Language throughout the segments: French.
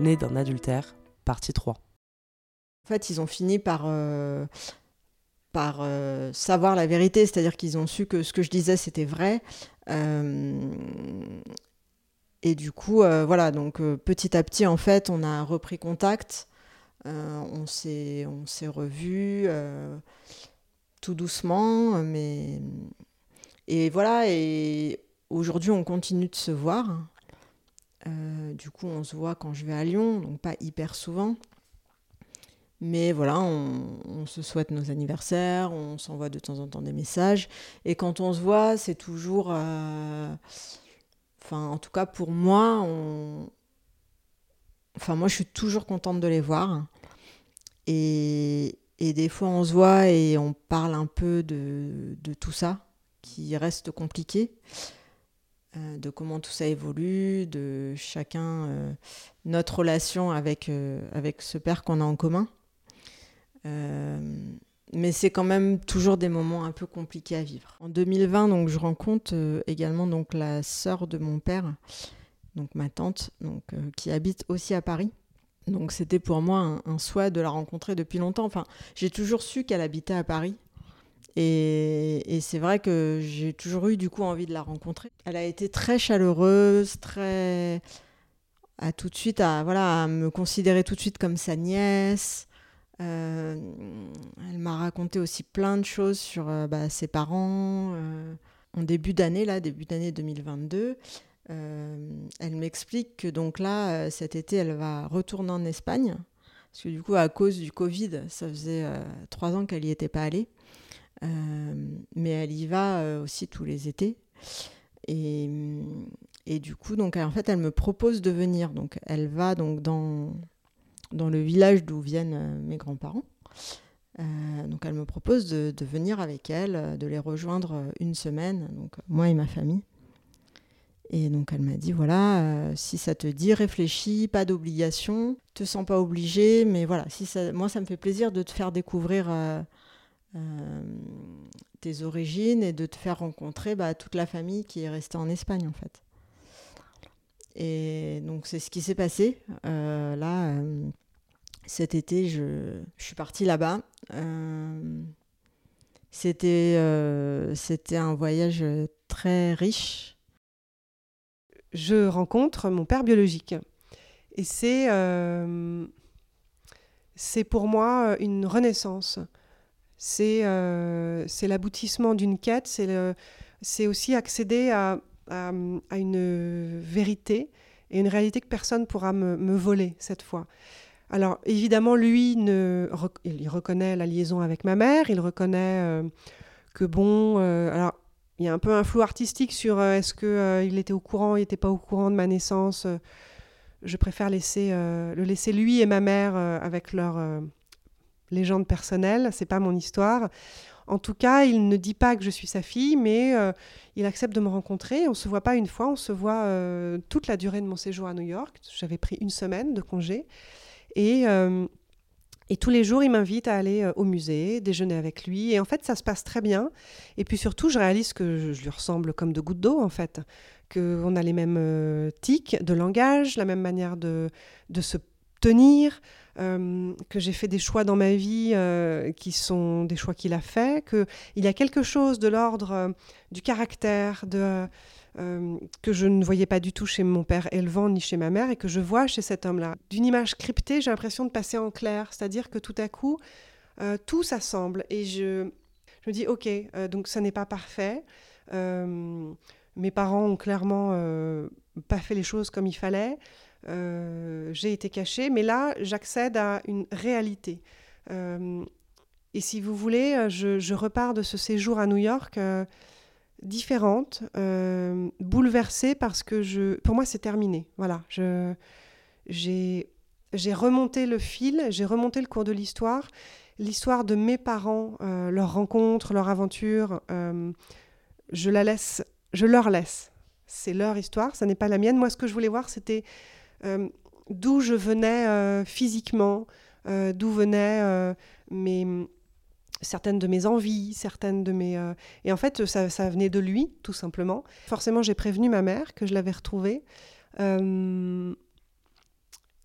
Né d'un adultère, partie 3. En fait, ils ont fini par, euh, euh, savoir la vérité, c'est-à-dire qu'ils ont su que ce que je disais, c'était vrai. Euh, et du coup, voilà, donc petit à petit, en fait, on a repris contact, on s'est revus tout doucement, mais... Et voilà, et aujourd'hui, on continue de se voir. Du coup, on se voit quand je vais à Lyon, donc pas hyper souvent. Mais voilà, on, se souhaite nos anniversaires, on s'envoie de temps en temps des messages. Et quand on se voit, c'est toujours. Euh, enfin, en tout cas, pour moi, enfin, moi, je suis toujours contente de les voir. Et, des fois, on se voit et on parle un peu de, tout ça, qui reste compliqué. Euh, de comment tout ça évolue, de chacun euh, notre relation avec, avec ce père qu'on a en commun. Euh, mais c'est quand même toujours des moments un peu compliqués à vivre. En 2020, donc, je rencontre euh, également donc, la sœur de mon père, donc ma tante, donc, euh, qui habite aussi à Paris. Donc c'était pour moi un, souhait de la rencontrer depuis longtemps. Enfin, j'ai toujours su qu'elle habitait à Paris. Et, c'est vrai que j'ai toujours eu du coup envie de la rencontrer. Elle a été très chaleureuse, très à tout de suite à voilà à me considérer tout de suite comme sa nièce. Euh, elle m'a raconté aussi plein de choses sur euh, bah, ses parents. Euh, en début d'année, là, début d'année 2022, elle m'explique que donc là, cet été, elle va retourner en Espagne. Parce que du coup, à cause du Covid, ça faisait trois ans qu'elle n'y était pas allée. Mais elle y va aussi tous les étés. Et, et, du coup, donc, en fait, elle me propose de venir. Donc, elle va donc dans, dans le village d'où viennent euh, mes grands-parents. Euh, donc elle me propose de, venir avec elle, euh, de les rejoindre une semaine, donc moi et ma famille. Et donc elle m'a dit voilà, si ça te dit, réfléchis, pas d'obligation, te sens pas obligé, mais voilà, si ça, moi ça me fait plaisir de te faire découvrir tes origines et de te faire rencontrer bah, toute la famille qui est restée en Espagne en fait. Et donc c'est ce qui s'est passé. Euh, là, euh, cet été, je, suis partie là-bas. Euh, c'était, c'était un voyage très riche. Je rencontre mon père biologique. Et c'est, c'est pour moi une renaissance. C'est, c'est l'aboutissement d'une quête. C'est, aussi accéder à à, une vérité et une réalité que personne ne pourra me, voler cette fois. Alors évidemment, lui, il reconnaît la liaison avec ma mère, il reconnaît euh, que bon, euh, alors il y a un peu un flou artistique sur euh, est-ce qu'il était au courant, il n'était pas au courant de ma naissance. je préfère laisser, le laisser lui et ma mère avec leur légende personnelle, c'est pas mon histoire. En tout cas, il ne dit pas que je suis sa fille, mais euh, il accepte de me rencontrer. On se voit pas une fois, on se voit euh, toute la durée de mon séjour à New York. J'avais pris une semaine de congé. Et, euh, et tous les jours, il m'invite à aller au musée, déjeuner avec lui. Et en fait, ça se passe très bien. Et puis surtout, je réalise que je, lui ressemble comme de gouttes d'eau, en fait. Qu'on a les mêmes tics de langage, la même manière de, de se tenir, euh, que j'ai fait des choix dans ma vie euh, qui sont des choix qu'il a fait, qu'il y a quelque chose de l'ordre euh, du caractère, de, que je ne voyais pas du tout chez mon père élevant ni chez ma mère et que je vois chez cet homme-là. D'une image cryptée, j'ai l'impression de passer en clair, c'est-à-dire que tout à coup, tout s'assemble et je, je me dis, ok, donc ça n'est pas parfait. mes parents ont clairement pas fait les choses comme il fallait. Euh, j'ai été cachée, mais là, j'accède à une réalité. Euh, et si vous voulez, je, repars de ce séjour à New York euh, différente, bouleversée parce que je, pour moi, c'est terminé. Voilà, j'ai, remonté le fil, j'ai remonté le cours de l'histoire, l'histoire de mes parents, leur rencontre, leur aventure. je la laisse, je leur laisse. C'est leur histoire, ça n'est pas la mienne. Moi, ce que je voulais voir, c'était d'où je venais euh, physiquement, euh, d'où venaient certaines de mes envies, certaines de mes... Et en fait, ça, venait de lui, tout simplement. Forcément, j'ai prévenu ma mère que je l'avais retrouvé.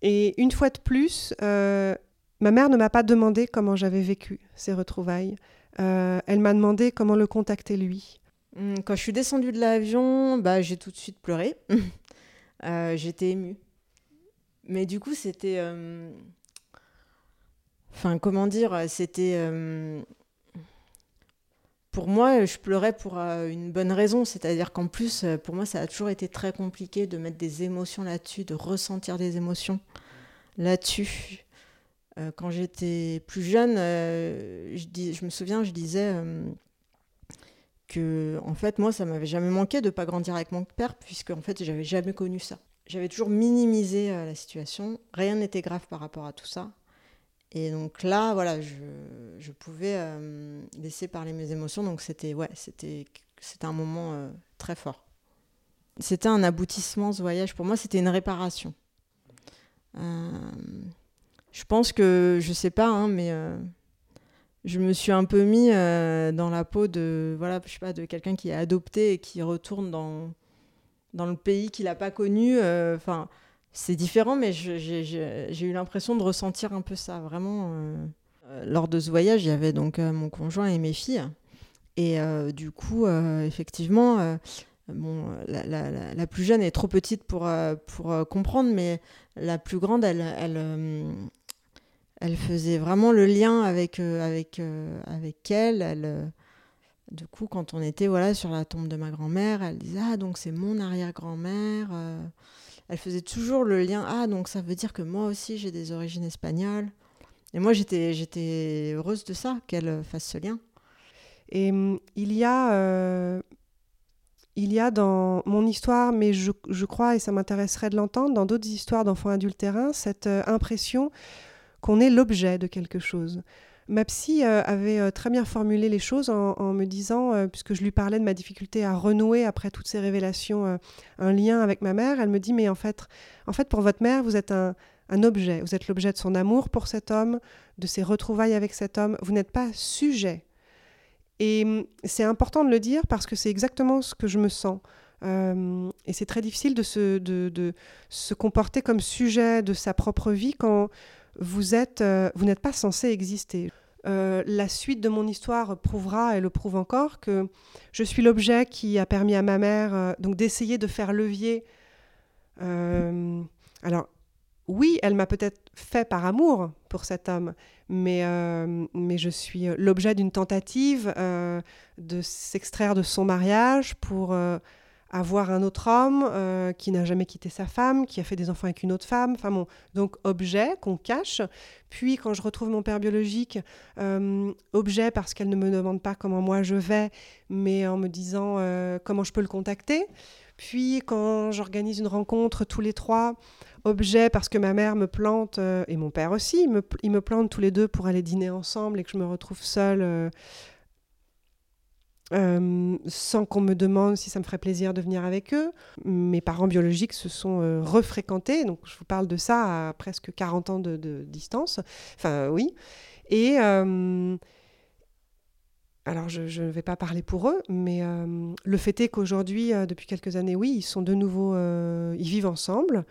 Et une fois de plus, ma mère ne m'a pas demandé comment j'avais vécu ces retrouvailles. elle m'a demandé comment le contacter lui. Hum, quand je suis descendue de l'avion, bah, j'ai tout de suite pleuré. J'étais émue. Mais du coup, c'était. Enfin, comment dire C'était pour moi, je pleurais pour euh, une bonne raison. C'est-à-dire qu'en plus, euh, pour moi, ça a toujours été très compliqué de mettre des émotions là-dessus, de ressentir des émotions là-dessus. Euh, quand j'étais plus jeune, je, me souviens, je disais que, en fait, moi, ça m'avait jamais manqué de pas grandir avec mon père, puisque, en fait, j'avais jamais connu ça. J'avais toujours minimisé la situation. Rien n'était grave par rapport à tout ça. Et donc là, voilà, je, pouvais euh, laisser parler mes émotions. Donc c'était ouais, c'était un moment euh, très fort. C'était un aboutissement ce voyage. Pour moi, c'était une réparation. Euh, je pense que je sais pas, hein, mais je me suis un peu mis dans la peau de voilà, je sais pas, de quelqu'un qui est adopté et qui retourne dans dans le pays qu'il n'a pas connu. Enfin c'est différent, mais j'ai eu l'impression de ressentir un peu ça. Vraiment, euh, euh, lors de ce voyage, il y avait donc euh, mon conjoint et mes filles. Et du coup, effectivement, bon, la, plus jeune est trop petite pour, pour comprendre, mais la plus grande, elle, elle, elle faisait vraiment le lien avec, avec, avec elle du coup, quand on était voilà, sur la tombe de ma grand-mère, elle disait Ah, donc c'est mon arrière-grand-mère elle faisait toujours le lien. Ah, donc ça veut dire que moi aussi j'ai des origines espagnoles. Et moi j'étais, j'étais heureuse de ça, qu'elle fasse ce lien. Et hum, il y a. Euh, il y a dans mon histoire, mais je, je crois, et ça m'intéresserait de l'entendre, dans d'autres histoires d'enfants adultérins, cette euh, impression qu'on est l'objet de quelque chose. Ma psy euh, avait euh, très bien formulé les choses en, me disant, euh, puisque je lui parlais de ma difficulté à renouer après toutes ces révélations, un lien avec ma mère, elle me dit, mais en fait, en fait pour votre mère, vous êtes un, objet, vous êtes l'objet de son amour pour cet homme, de ses retrouvailles avec cet homme, vous n'êtes pas sujet. Et hum, c'est important de le dire parce que c'est exactement ce que je me sens. et c'est très difficile de se, de, de se comporter comme sujet de sa propre vie quand vous êtes, euh, vous n'êtes pas censé exister. Euh, la suite de mon histoire prouvera, et le prouve encore, que je suis l'objet qui a permis à ma mère euh, donc d'essayer de faire levier. alors, oui, elle m'a peut-être fait par amour pour cet homme, mais, mais je suis l'objet d'une tentative de s'extraire de son mariage pour avoir un autre homme euh, qui n'a jamais quitté sa femme, qui a fait des enfants avec une autre femme, enfin bon, donc objet qu'on cache. Puis quand je retrouve mon père biologique, euh, objet parce qu'elle ne me demande pas comment moi je vais, mais en me disant euh, comment je peux le contacter. Puis quand j'organise une rencontre tous les trois, objet parce que ma mère me plante, et mon père aussi, ils me, ils me plantent tous les deux pour aller dîner ensemble et que je me retrouve seule euh, sans qu'on me demande si ça me ferait plaisir de venir avec eux. Mes parents biologiques se sont euh, refréquentés, donc je vous parle de ça à presque 40 ans de, distance. Enfin, oui. Et euh, alors, je ne vais pas parler pour eux, mais le fait est qu'aujourd'hui, depuis quelques années, oui, ils sont de nouveau, ils vivent ensemble,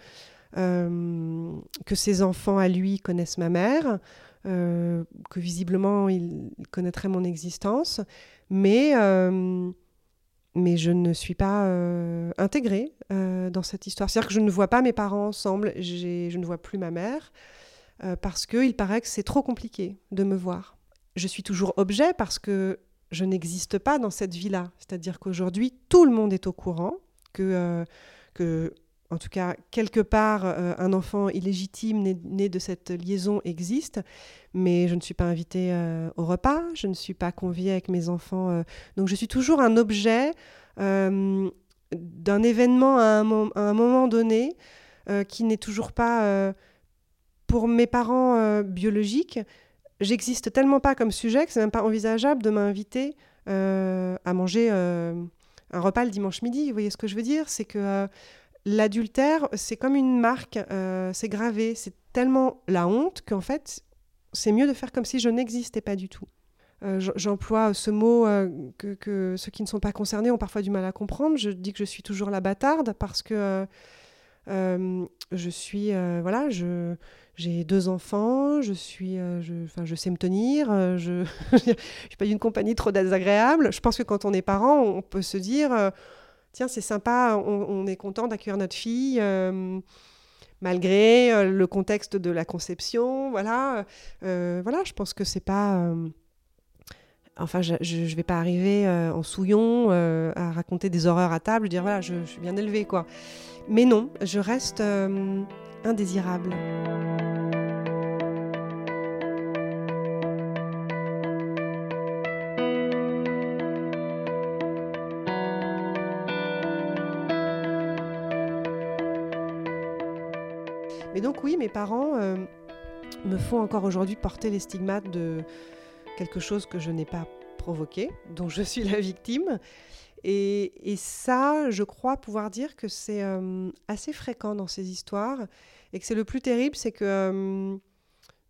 que ses enfants à lui connaissent ma mère, que visiblement, ils connaîtraient mon existence mais, euh, mais je ne suis pas euh, intégrée euh, dans cette histoire. C'est-à-dire que je ne vois pas mes parents ensemble, je ne vois plus ma mère, parce qu'il paraît que c'est trop compliqué de me voir. Je suis toujours objet parce que je n'existe pas dans cette vie-là. C'est-à-dire qu'aujourd'hui, tout le monde est au courant que, que en tout cas, quelque part, euh, un enfant illégitime né, de cette liaison existe, mais je ne suis pas invitée euh, au repas, je ne suis pas conviée avec mes enfants. Euh. donc je suis toujours un objet d'un événement à un, à un, moment donné qui n'est toujours pas pour mes parents biologiques. J'existe tellement pas comme sujet que c'est même pas envisageable de m'inviter à manger un repas le dimanche midi. Vous voyez ce que je veux dire? C'est que l'adultère, c'est comme une marque, euh, c'est gravé, c'est tellement la honte qu'en fait, c'est mieux de faire comme si je n'existais pas du tout. Euh, j'emploie ce mot euh, que, ceux qui ne sont pas concernés ont parfois du mal à comprendre. Je dis que je suis toujours la bâtarde parce que je suis, voilà, je, j'ai deux enfants, je suis, je, je sais me tenir, je n'ai pas une compagnie trop désagréable. Je pense que quand on est parent, on peut se dire, tiens, c'est sympa, on, est content d'accueillir notre fille malgré euh, le contexte de la conception. Voilà, euh, voilà je pense que c'est pas. Euh, enfin, je ne vais pas arriver en souillon à raconter des horreurs à table, dire voilà, je, je suis bien élevée, quoi. Mais non, je reste indésirable. Oui, mes parents euh, me font encore aujourd'hui porter les stigmates de quelque chose que je n'ai pas provoqué, dont je suis la victime. Et, ça, je crois pouvoir dire que c'est euh, assez fréquent dans ces histoires. Et que c'est le plus terrible, c'est que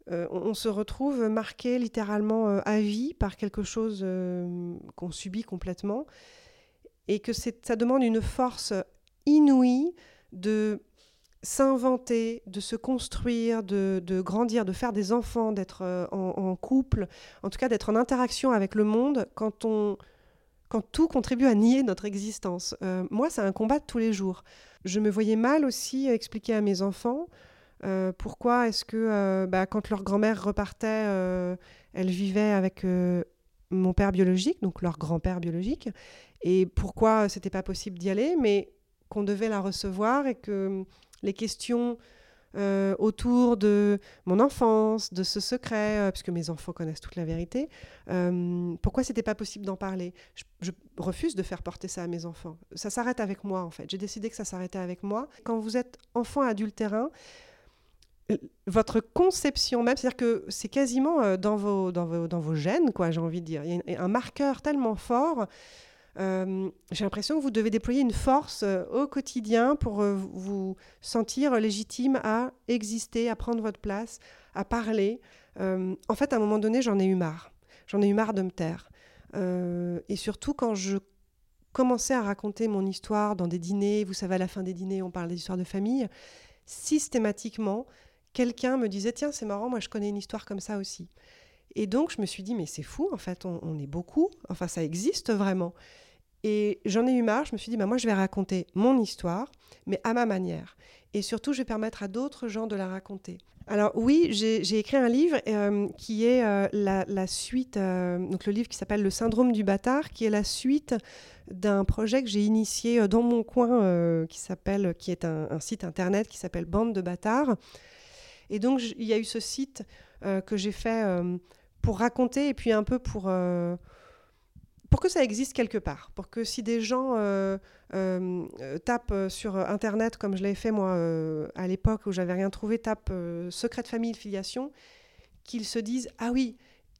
euh, on, se retrouve marqué littéralement à vie par quelque chose qu'on subit complètement. Et que ça demande une force inouïe de s'inventer, de se construire, de, grandir, de faire des enfants, d'être euh, en, couple, en tout cas d'être en interaction avec le monde quand, on, quand tout contribue à nier notre existence. Euh, moi, c'est un combat de tous les jours. Je me voyais mal aussi expliquer à mes enfants euh, pourquoi est-ce que bah, quand leur grand-mère repartait, elle vivait avec mon père biologique, donc leur grand-père biologique, et pourquoi c'était pas possible d'y aller, mais qu'on devait la recevoir et que les questions euh, autour de mon enfance, de ce secret, euh, puisque mes enfants connaissent toute la vérité. Euh, pourquoi c'était pas possible d'en parler? Je, refuse de faire porter ça à mes enfants. Ça s'arrête avec moi, en fait. J'ai décidé que ça s'arrêtait avec moi. Quand vous êtes enfant adultérin, votre conception même, c'est-à-dire que c'est quasiment dans vos, dans, vos, dans vos gènes, quoi, j'ai envie de dire. Il y a un marqueur tellement fort euh, j'ai l'impression que vous devez déployer une force euh, au quotidien pour euh, vous sentir légitime à exister, à prendre votre place, à parler. en fait, à un moment donné, j'en ai eu marre. J'en ai eu marre de me taire. et surtout quand je commençais à raconter mon histoire dans des dîners, vous savez, à la fin des dîners, on parle des histoires de famille, systématiquement, quelqu'un me disait, tiens, c'est marrant, moi je connais une histoire comme ça aussi. Et donc, je me suis dit, mais c'est fou, en fait, on, on est beaucoup, enfin, ça existe vraiment. Et j'en ai eu marre, je me suis dit, bah, moi je vais raconter mon histoire, mais à ma manière. Et surtout, je vais permettre à d'autres gens de la raconter. Alors oui, j'ai écrit un livre euh, qui est euh, la, suite, euh, donc le livre qui s'appelle Le syndrome du bâtard, qui est la suite d'un projet que j'ai initié dans mon coin, qui s'appelle, qui est un, un, site internet qui s'appelle Bande de bâtards. Et donc il y a eu ce site que j'ai fait pour raconter et puis un peu pour pour que ça existe quelque part, pour que si des gens euh, euh, tapent sur Internet, comme je l'avais fait moi euh, à l'époque où j'avais rien trouvé, tapent secret de famille, filiation, qu'ils se disent ah oui,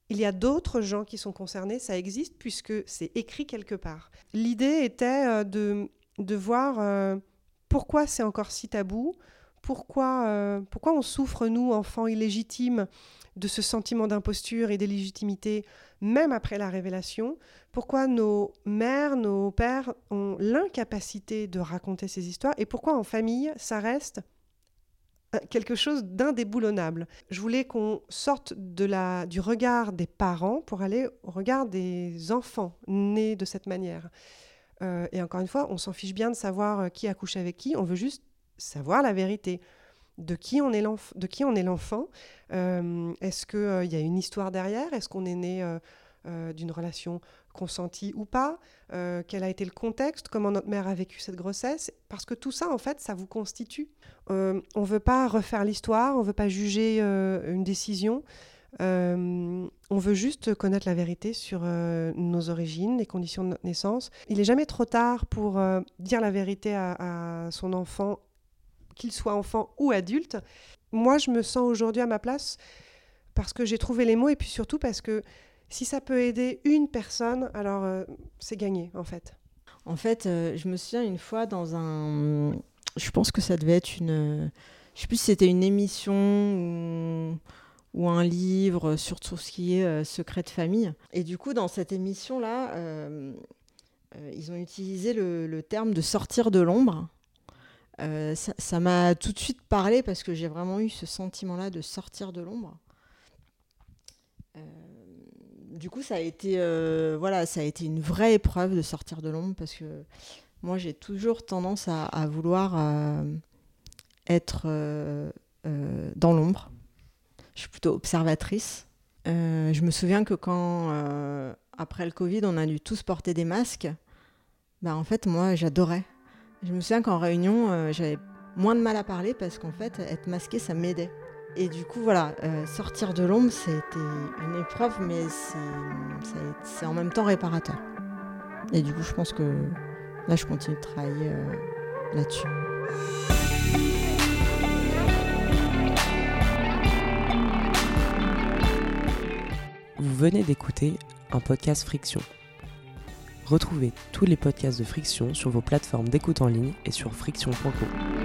il y a d'autres gens qui sont concernés, ça existe puisque c'est écrit quelque part. L'idée était de, de voir pourquoi c'est encore si tabou, pourquoi, pourquoi on souffre, nous, enfants illégitimes, de ce sentiment d'imposture et d'illégitimité, même après la révélation, pourquoi nos mères, nos pères ont l'incapacité de raconter ces histoires? Et pourquoi en famille, ça reste quelque chose d'indéboulonnable? Je voulais qu'on sorte de la, du regard des parents pour aller au regard des enfants nés de cette manière. Euh, et encore une fois, on s'en fiche bien de savoir euh, qui accouche avec qui, on veut juste savoir la vérité de qui on est l'enfant. Euh, est-ce qu'il il y a une histoire derrière? Est-ce qu'on est né d'une relation consenti ou pas, euh, quel a été le contexte, comment notre mère a vécu cette grossesse, parce que tout ça, en fait, ça vous constitue. Euh, on ne veut pas refaire l'histoire, on ne veut pas juger euh, une décision, on veut juste connaître la vérité sur nos origines, les conditions de notre naissance. Il n'est jamais trop tard pour dire la vérité à son enfant, qu'il soit enfant ou adulte. Moi, je me sens aujourd'hui à ma place parce que j'ai trouvé les mots et puis surtout parce que si ça peut aider une personne, alors euh, c'est gagné en fait. En fait, euh, je me souviens une fois dans un. Je pense que ça devait être une. Je sais plus si c'était une émission ou... un livre sur tout ce qui est euh, secret de famille. Et du coup, dans cette émission-là, ils ont utilisé le, terme de sortir de l'ombre. Euh, ça m'a tout de suite parlé parce que j'ai vraiment eu ce sentiment-là de sortir de l'ombre. Euh, du coup, ça a été, euh, voilà, ça a été une vraie épreuve de sortir de l'ombre parce que moi, j'ai toujours tendance à, vouloir être dans l'ombre. Je suis plutôt observatrice. je me souviens que quand, après le Covid, on a dû tous porter des masques, bah, en fait, moi, j'adorais je me souviens qu'en réunion, euh, j'avais moins de mal à parler parce qu'en fait, être masqué, ça m'aidait. Et du coup, voilà, euh, sortir de l'ombre, c'était une épreuve, mais c'est en même temps réparateur. Et du coup, je pense que là, je continue de travailler euh, là-dessus. Vous venez d'écouter un podcast Friction. Retrouvez tous les podcasts de Friction sur vos plateformes d'écoute en ligne et sur friction.co.